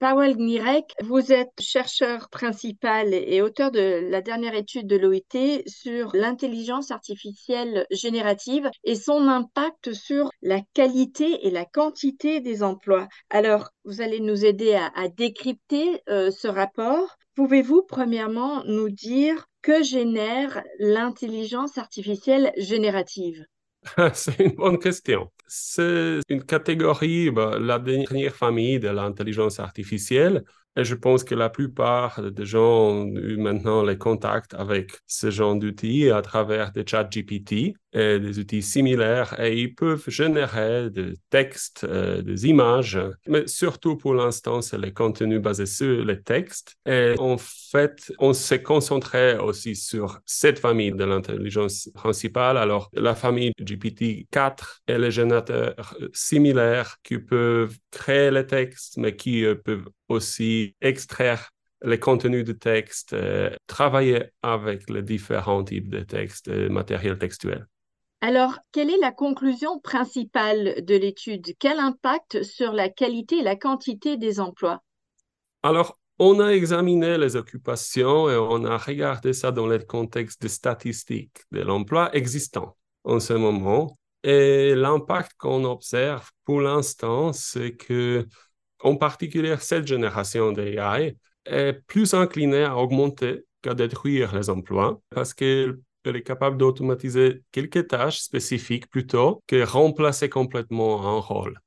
Powell Gnirek, vous êtes chercheur principal et auteur de la dernière étude de l'OIT sur l'intelligence artificielle générative et son impact sur la qualité et la quantité des emplois. Alors, vous allez nous aider à, décrypter euh, ce rapport. Pouvez-vous premièrement nous dire que génère l'intelligence artificielle générative? C'est une bonne question. C'est une catégorie, bah, la dernière famille de l'intelligence artificielle. Et je pense que la plupart des gens ont eu maintenant les contacts avec ce genre d'outils à travers des chats GPT et des outils similaires et ils peuvent générer des textes, euh, des images, mais surtout pour l'instant, c'est les contenus basés sur les textes. Et en fait, on s'est concentré aussi sur cette famille de l'intelligence principale. Alors, la famille GPT-4 et les générateurs similaires qui peuvent créer les textes, mais qui euh, peuvent aussi extraire les contenus de texte, euh, travailler avec les différents types de textes et matériels textuels. Alors, quelle est la conclusion principale de l'étude? Quel impact sur la qualité et la quantité des emplois? Alors, on a examiné les occupations et on a regardé ça dans le contexte des statistiques de l'emploi existant en ce moment. Et l'impact qu'on observe pour l'instant, c'est que, en particulier, cette génération d'AI est plus inclinée à augmenter qu'à détruire les emplois parce qu'elle elle est capable d'automatiser quelques tâches spécifiques plutôt que remplacer complètement un rôle.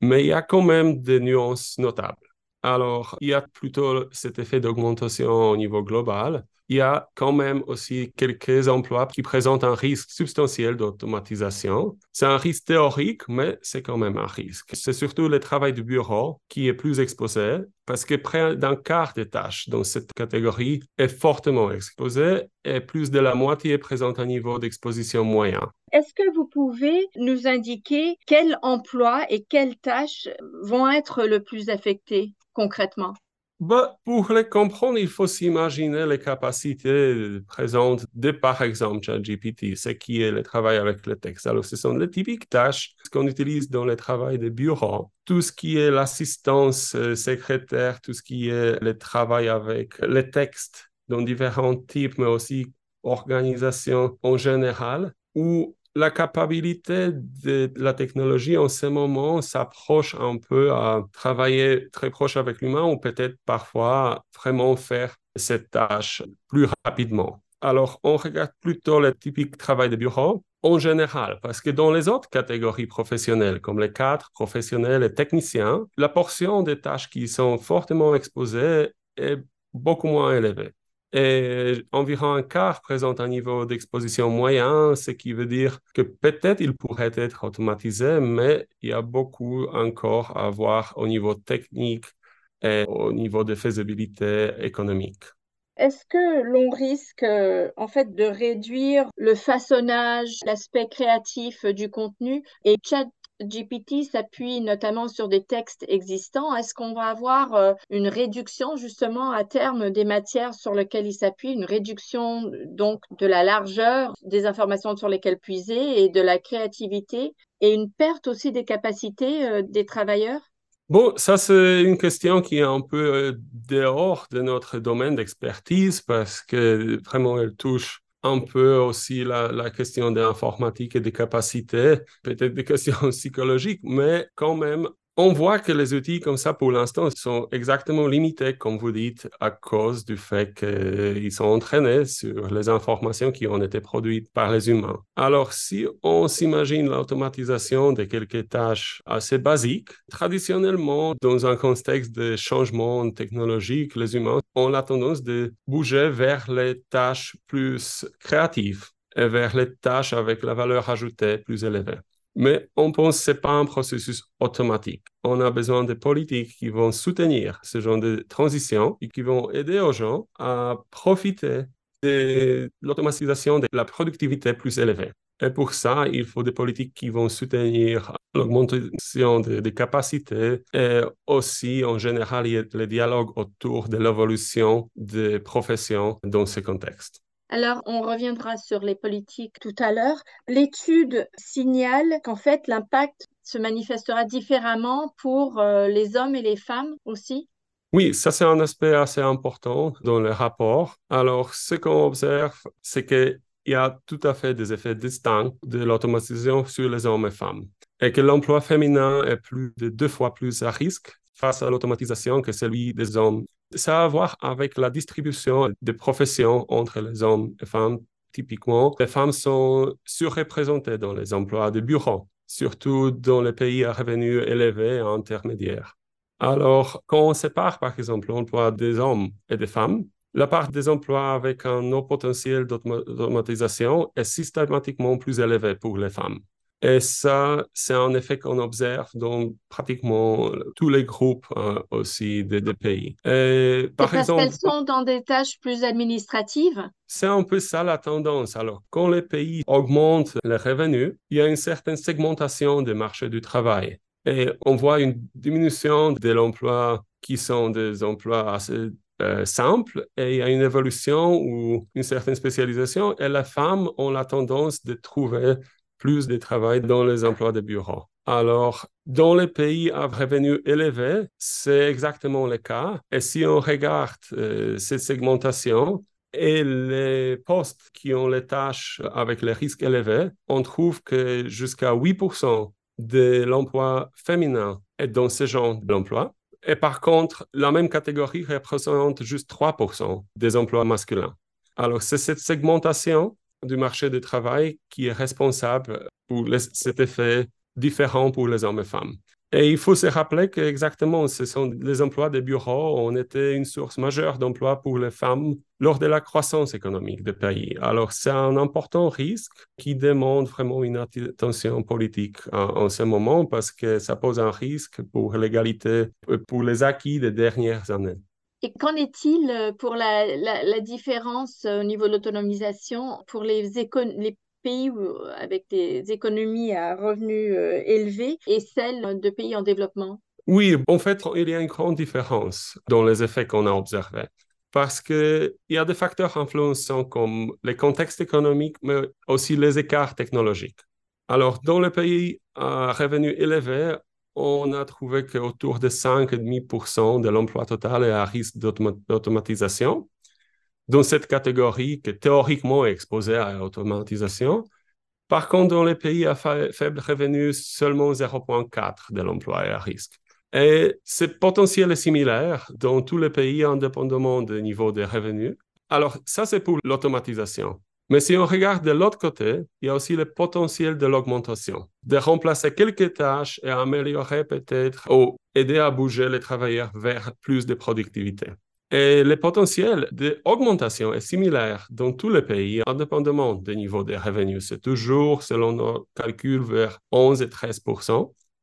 Mais il y a quand même des nuances notables. Alors, il y a plutôt cet effet d'augmentation au niveau global il y a quand même aussi quelques emplois qui présentent un risque substantiel d'automatisation. C'est un risque théorique, mais c'est quand même un risque. C'est surtout le travail du bureau qui est plus exposé parce que près d'un quart des tâches dans cette catégorie est fortement exposé et plus de la moitié présente un niveau d'exposition moyen. Est-ce que vous pouvez nous indiquer quels emplois et quelles tâches vont être le plus affectés concrètement? Bah, pour les comprendre, il faut s'imaginer les capacités présentes de, par exemple, ChatGPT, ce qui est le travail avec le texte. Alors, ce sont les typiques tâches qu'on utilise dans le travail de bureau. Tout ce qui est l'assistance euh, secrétaire, tout ce qui est le travail avec les textes dans différents types, mais aussi organisation en général, ou la capacité de la technologie en ce moment s'approche un peu à travailler très proche avec l'humain ou peut-être parfois vraiment faire cette tâche plus rapidement. Alors, on regarde plutôt le typique travail de bureau en général, parce que dans les autres catégories professionnelles, comme les cadres professionnels et techniciens, la portion des tâches qui sont fortement exposées est beaucoup moins élevée et environ un quart présente un niveau d'exposition moyen, ce qui veut dire que peut-être il pourrait être automatisé, mais il y a beaucoup encore à voir au niveau technique et au niveau de faisabilité économique. Est-ce que l'on risque en fait de réduire le façonnage, l'aspect créatif du contenu et chat GPT s'appuie notamment sur des textes existants. Est-ce qu'on va avoir euh, une réduction justement à terme des matières sur lesquelles il s'appuie, une réduction donc de la largeur des informations sur lesquelles puiser et de la créativité et une perte aussi des capacités euh, des travailleurs? Bon, ça c'est une question qui est un peu euh, dehors de notre domaine d'expertise parce que vraiment elle touche un peu aussi la, la question de l'informatique et des capacités, peut-être des questions psychologiques, mais quand même, on voit que les outils comme ça, pour l'instant, sont exactement limités, comme vous dites, à cause du fait qu'ils sont entraînés sur les informations qui ont été produites par les humains. Alors, si on s'imagine l'automatisation de quelques tâches assez basiques, traditionnellement, dans un contexte de changement technologique, les humains ont la tendance de bouger vers les tâches plus créatives et vers les tâches avec la valeur ajoutée plus élevée. Mais on pense que ce n'est pas un processus automatique. On a besoin de politiques qui vont soutenir ce genre de transition et qui vont aider aux gens à profiter de l'automatisation de la productivité plus élevée. Et pour ça, il faut des politiques qui vont soutenir l'augmentation des, capacités et aussi, en général, le dialogue autour de l'évolution des professions dans ce contexte. Alors, on reviendra sur les politiques tout à l'heure. L'étude signale qu'en fait, l'impact se manifestera différemment pour euh, les hommes et les femmes aussi. Oui, ça c'est un aspect assez important dans le rapport. Alors, ce qu'on observe, c'est qu'il y a tout à fait des effets distincts de l'automatisation sur les hommes et femmes et que l'emploi féminin est plus de deux fois plus à risque face à l'automatisation que celui des hommes. Ça a à voir avec la distribution des professions entre les hommes et femmes. Typiquement, les femmes sont surreprésentées dans les emplois de bureau, surtout dans les pays à revenus élevés et intermédiaires. Alors, quand on sépare, par exemple, l'emploi des hommes et des femmes, la part des emplois avec un haut potentiel d'automatisation est systématiquement plus élevée pour les femmes. Et ça, c'est un effet qu'on observe dans pratiquement tous les groupes euh, aussi des, pays. Et, par parce qu'elles sont dans des tâches plus administratives? C'est un peu ça la tendance. Alors, quand les pays augmentent les revenus, il y a une certaine segmentation des marchés du travail. Et on voit une diminution de l'emploi qui sont des emplois assez euh, simples et il y a une évolution ou une certaine spécialisation et les femmes ont la tendance de trouver plus de travail dans les emplois de bureau. Alors, dans les pays à revenus élevés, c'est exactement le cas. Et si on regarde euh, cette segmentation et les postes qui ont les tâches avec les risques élevés, on trouve que jusqu'à 8% de l'emploi féminin est dans ce genre d'emploi. Et par contre, la même catégorie représente juste 3% des emplois masculins. Alors, c'est cette segmentation du marché du travail qui est responsable pour cet effet différent pour les hommes et femmes. Et il faut se rappeler que exactement, ce sont les emplois des bureaux ont été une source majeure d'emplois pour les femmes lors de la croissance économique des pays. Alors, c'est un important risque qui demande vraiment une attention politique en, ce moment parce que ça pose un risque pour l'égalité, pour les acquis des dernières années. Et qu'en est-il euh, pour la, la, différence euh, au niveau de l'autonomisation pour les, les pays avec des économies à revenus euh, élevés et celles de pays en développement? Oui, en fait, il y a une grande différence dans les effets qu'on a observés parce qu'il y a des facteurs influençants comme les contextes économiques, mais aussi les écarts technologiques. Alors, dans les pays à revenus élevés, on a trouvé qu'autour de 5,5% de l'emploi total est à risque d'automatisation. Dans cette catégorie qui théoriquement est exposée à l'automatisation, par contre, dans les pays à faible revenu, seulement 0,4 de l'emploi est à risque. Et ce potentiel est similaire dans tous les pays indépendamment du niveau des revenus. Alors, ça, c'est pour l'automatisation. Mais si on regarde de l'autre côté, il y a aussi le potentiel de l'augmentation, de remplacer quelques tâches et améliorer peut-être ou aider à bouger les travailleurs vers plus de productivité. Et le potentiel d'augmentation est similaire dans tous les pays, indépendamment du niveau des revenus. C'est toujours, selon nos calculs, vers 11 et 13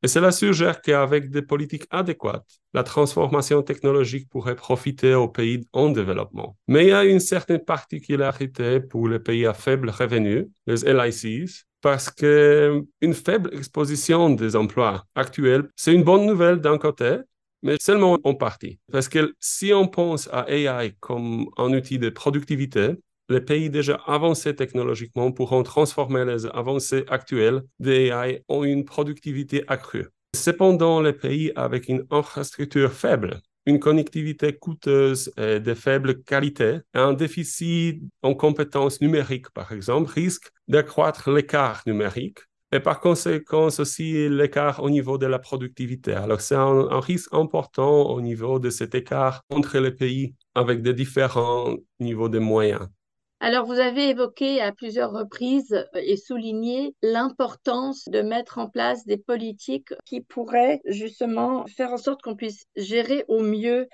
et cela suggère qu'avec des politiques adéquates, la transformation technologique pourrait profiter aux pays en développement. Mais il y a une certaine particularité pour les pays à faible revenu, les LICs, parce qu'une faible exposition des emplois actuels, c'est une bonne nouvelle d'un côté, mais seulement en partie. Parce que si on pense à AI comme un outil de productivité, les pays déjà avancés technologiquement pourront transformer les avancées actuelles d'AI en une productivité accrue. Cependant, les pays avec une infrastructure faible, une connectivité coûteuse et de faible qualité, un déficit en compétences numériques, par exemple, risquent d'accroître l'écart numérique et par conséquent aussi l'écart au niveau de la productivité. Alors c'est un, risque important au niveau de cet écart entre les pays avec des différents niveaux de moyens. Alors, vous avez évoqué à plusieurs reprises euh, et souligné l'importance de mettre en place des politiques qui pourraient justement faire en sorte qu'on puisse gérer au mieux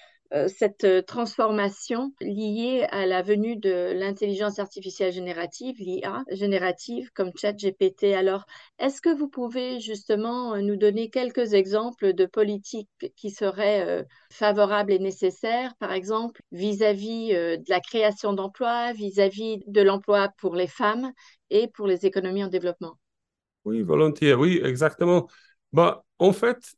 cette euh, transformation liée à la venue de l'intelligence artificielle générative, l'IA générative comme ChatGPT. Alors, est-ce que vous pouvez justement euh, nous donner quelques exemples de politiques qui seraient favorables et nécessaires, par exemple, vis-à-vis de la création d'emplois, vis-à-vis de l'emploi pour les femmes et pour les économies en développement? Oui, volontiers, oui, exactement. Bah, en fait,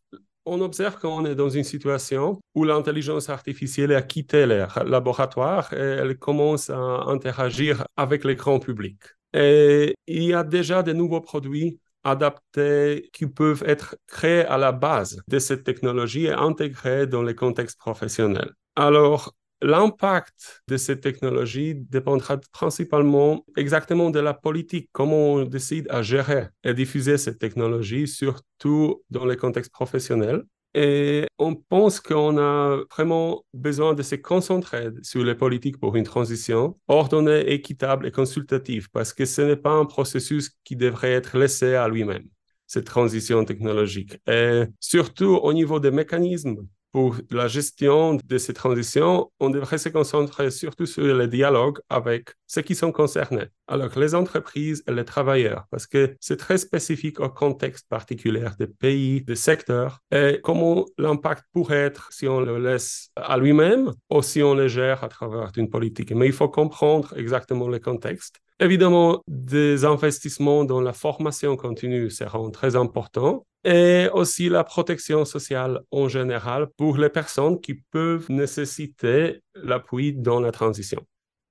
on observe qu'on est dans une situation où l'intelligence artificielle a quitté les laboratoires et elle commence à interagir avec les grands publics. Et il y a déjà de nouveaux produits adaptés qui peuvent être créés à la base de cette technologie et intégrés dans les contextes professionnels. Alors, L'impact de cette technologie dépendra principalement exactement de la politique, comment on décide à gérer et diffuser cette technologie, surtout dans les contextes professionnels. Et on pense qu'on a vraiment besoin de se concentrer sur les politiques pour une transition ordonnée, équitable et consultative, parce que ce n'est pas un processus qui devrait être laissé à lui-même, cette transition technologique. Et surtout au niveau des mécanismes pour la gestion de ces transitions, on devrait se concentrer surtout sur le dialogue avec ceux qui sont concernés, alors les entreprises et les travailleurs, parce que c'est très spécifique au contexte particulier des pays, des secteurs, et comment l'impact pourrait être si on le laisse à lui-même ou si on le gère à travers une politique. Mais il faut comprendre exactement le contexte. Évidemment, des investissements dans la formation continue seront très importants et aussi la protection sociale en général pour les personnes qui peuvent nécessiter l'appui dans la transition.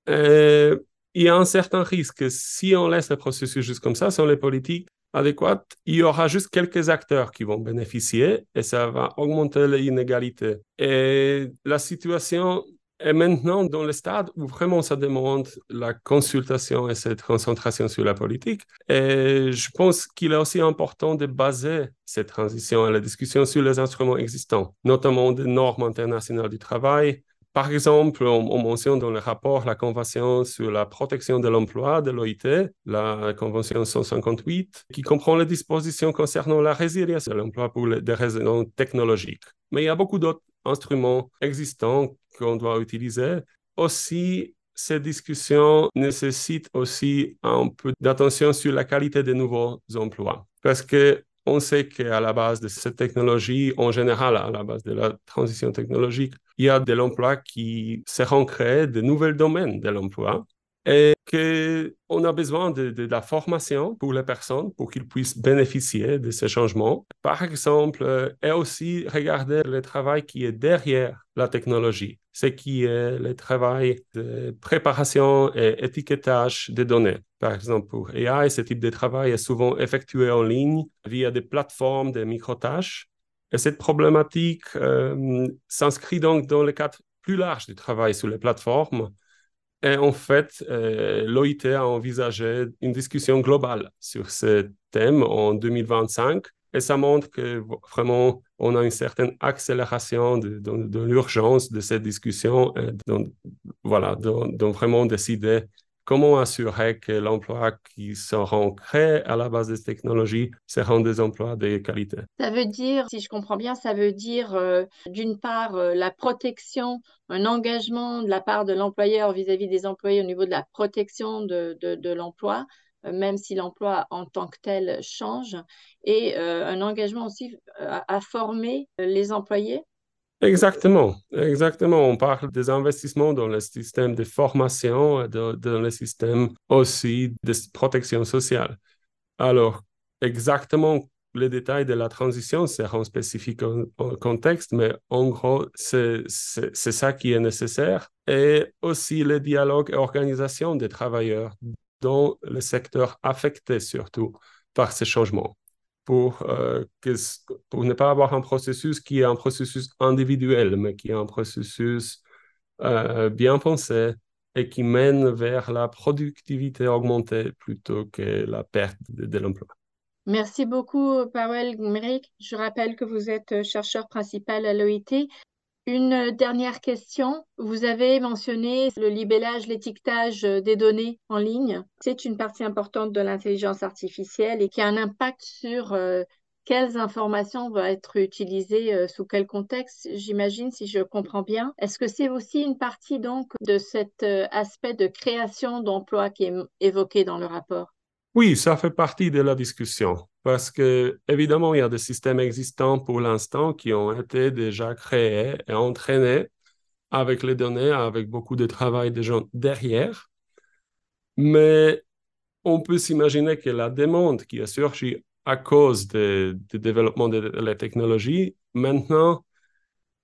il y a un certain risque si on laisse le processus juste comme ça, sans les politiques adéquates, il y aura juste quelques acteurs qui vont bénéficier et ça va augmenter l'inégalité. Et la situation et maintenant, dans le stade où vraiment ça demande la consultation et cette concentration sur la politique, je pense qu'il est aussi important de baser cette transition et la discussion sur les instruments existants, notamment des normes internationales du travail. Par exemple, on, mentionne dans le rapport la Convention sur la protection de l'emploi de l'OIT, la Convention 158, qui comprend les dispositions concernant la résilience de l'emploi pour des raisons technologiques. Mais il y a beaucoup d'autres instruments existants qu'on doit utiliser. Aussi, ces discussions nécessitent aussi un peu d'attention sur la qualité des nouveaux emplois. Parce que on sait qu'à la base de cette technologie, en général, à la base de la transition technologique, il y a de l'emploi qui seront créés, de nouveaux domaines de l'emploi et qu'on a besoin de, la formation pour les personnes pour qu'ils puissent bénéficier de ces changements. Par exemple, euh, et aussi regarder le travail qui est derrière la technologie, ce qui est le travail de préparation et étiquetage des données. Par exemple, pour AI, ce type de travail est souvent effectué en ligne via des plateformes de micro-tâches. Et cette problématique euh, s'inscrit donc dans le cadre plus large du travail sur les plateformes et en fait, euh, l'OIT a envisagé une discussion globale sur ce thème en 2025 et ça montre que vraiment on a une certaine accélération de, l'urgence de cette discussion, donc, voilà, donc vraiment décider comment assurer que l'emploi qui seront créés à la base des technologies seront des emplois de qualité? Ça veut dire, si je comprends bien, ça veut dire euh, d'une part euh, la protection, un engagement de la part de l'employeur vis-à-vis des employés au niveau de la protection de, de, l'emploi, euh, même si l'emploi en tant que tel change, et un engagement aussi à former les employés Exactement, exactement. On parle des investissements dans le système de formation, dans le système aussi de protection sociale. Alors, exactement les détails de la transition seront spécifiques au, contexte, mais en gros, c'est ça qui est nécessaire. Et aussi le dialogue et organisation des travailleurs dans le secteur affecté surtout par ces changements pour, euh, pour ne pas avoir un processus qui est un processus individuel, mais qui est un processus euh, bien pensé et qui mène vers la productivité augmentée plutôt que la perte de, l'emploi. Merci beaucoup, Powell Gmerick. Je rappelle que vous êtes chercheur principal à l'OIT. Une dernière question. Vous avez mentionné le libellage, l'étiquetage des données en ligne. C'est une partie importante de l'intelligence artificielle et qui a un impact sur euh, quelles informations vont être utilisées euh, sous quel contexte, j'imagine, si je comprends bien. Est-ce que c'est aussi une partie donc de cet euh, aspect de création d'emplois qui est évoqué dans le rapport? Oui, ça fait partie de la discussion parce que, évidemment, il y a des systèmes existants pour l'instant qui ont été déjà créés et entraînés avec les données, avec beaucoup de travail des gens derrière. Mais on peut s'imaginer que la demande qui a surgi à cause du développement de la technologie, maintenant,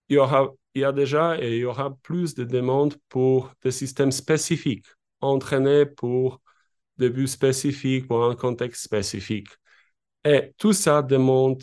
il y, aura, il y a déjà et il y aura plus de demandes pour des systèmes spécifiques, entraînés pour des buts spécifiques, pour un contexte spécifique. Et tout ça demande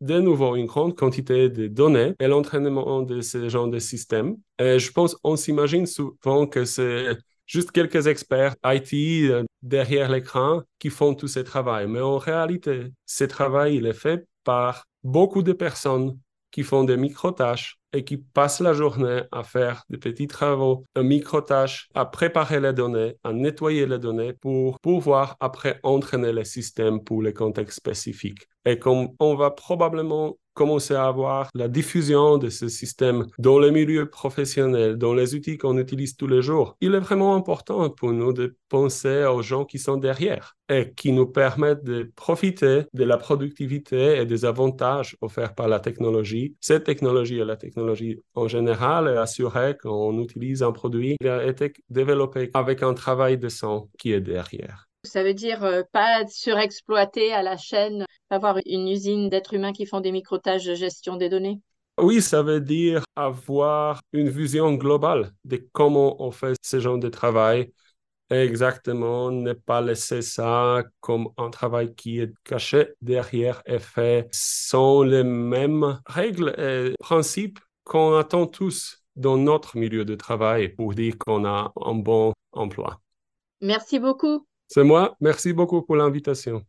de nouveau une grande quantité de données et l'entraînement de ce genre de système. Et je pense on s'imagine souvent que c'est juste quelques experts IT euh, derrière l'écran qui font tout ce travail. Mais en réalité, ce travail, il est fait par beaucoup de personnes qui font des micro-tâches et qui passent la journée à faire des petits travaux, un micro-tâche, à préparer les données, à nettoyer les données pour pouvoir après entraîner le système pour les contextes spécifiques. Et comme on va probablement commencer à avoir la diffusion de ce système dans les milieux professionnels, dans les outils qu'on utilise tous les jours. Il est vraiment important pour nous de penser aux gens qui sont derrière et qui nous permettent de profiter de la productivité et des avantages offerts par la technologie. Cette technologie et la technologie en général est assurée qu'on utilise un produit qui a été développé avec un travail de sang qui est derrière. Ça veut dire euh, pas surexploiter à la chaîne, avoir une usine d'êtres humains qui font des micro-tâches de gestion des données? Oui, ça veut dire avoir une vision globale de comment on fait ce genre de travail. Exactement, ne pas laisser ça comme un travail qui est caché derrière et fait sans les mêmes règles et principes qu'on attend tous dans notre milieu de travail pour dire qu'on a un bon emploi. Merci beaucoup. C'est moi. Merci beaucoup pour l'invitation.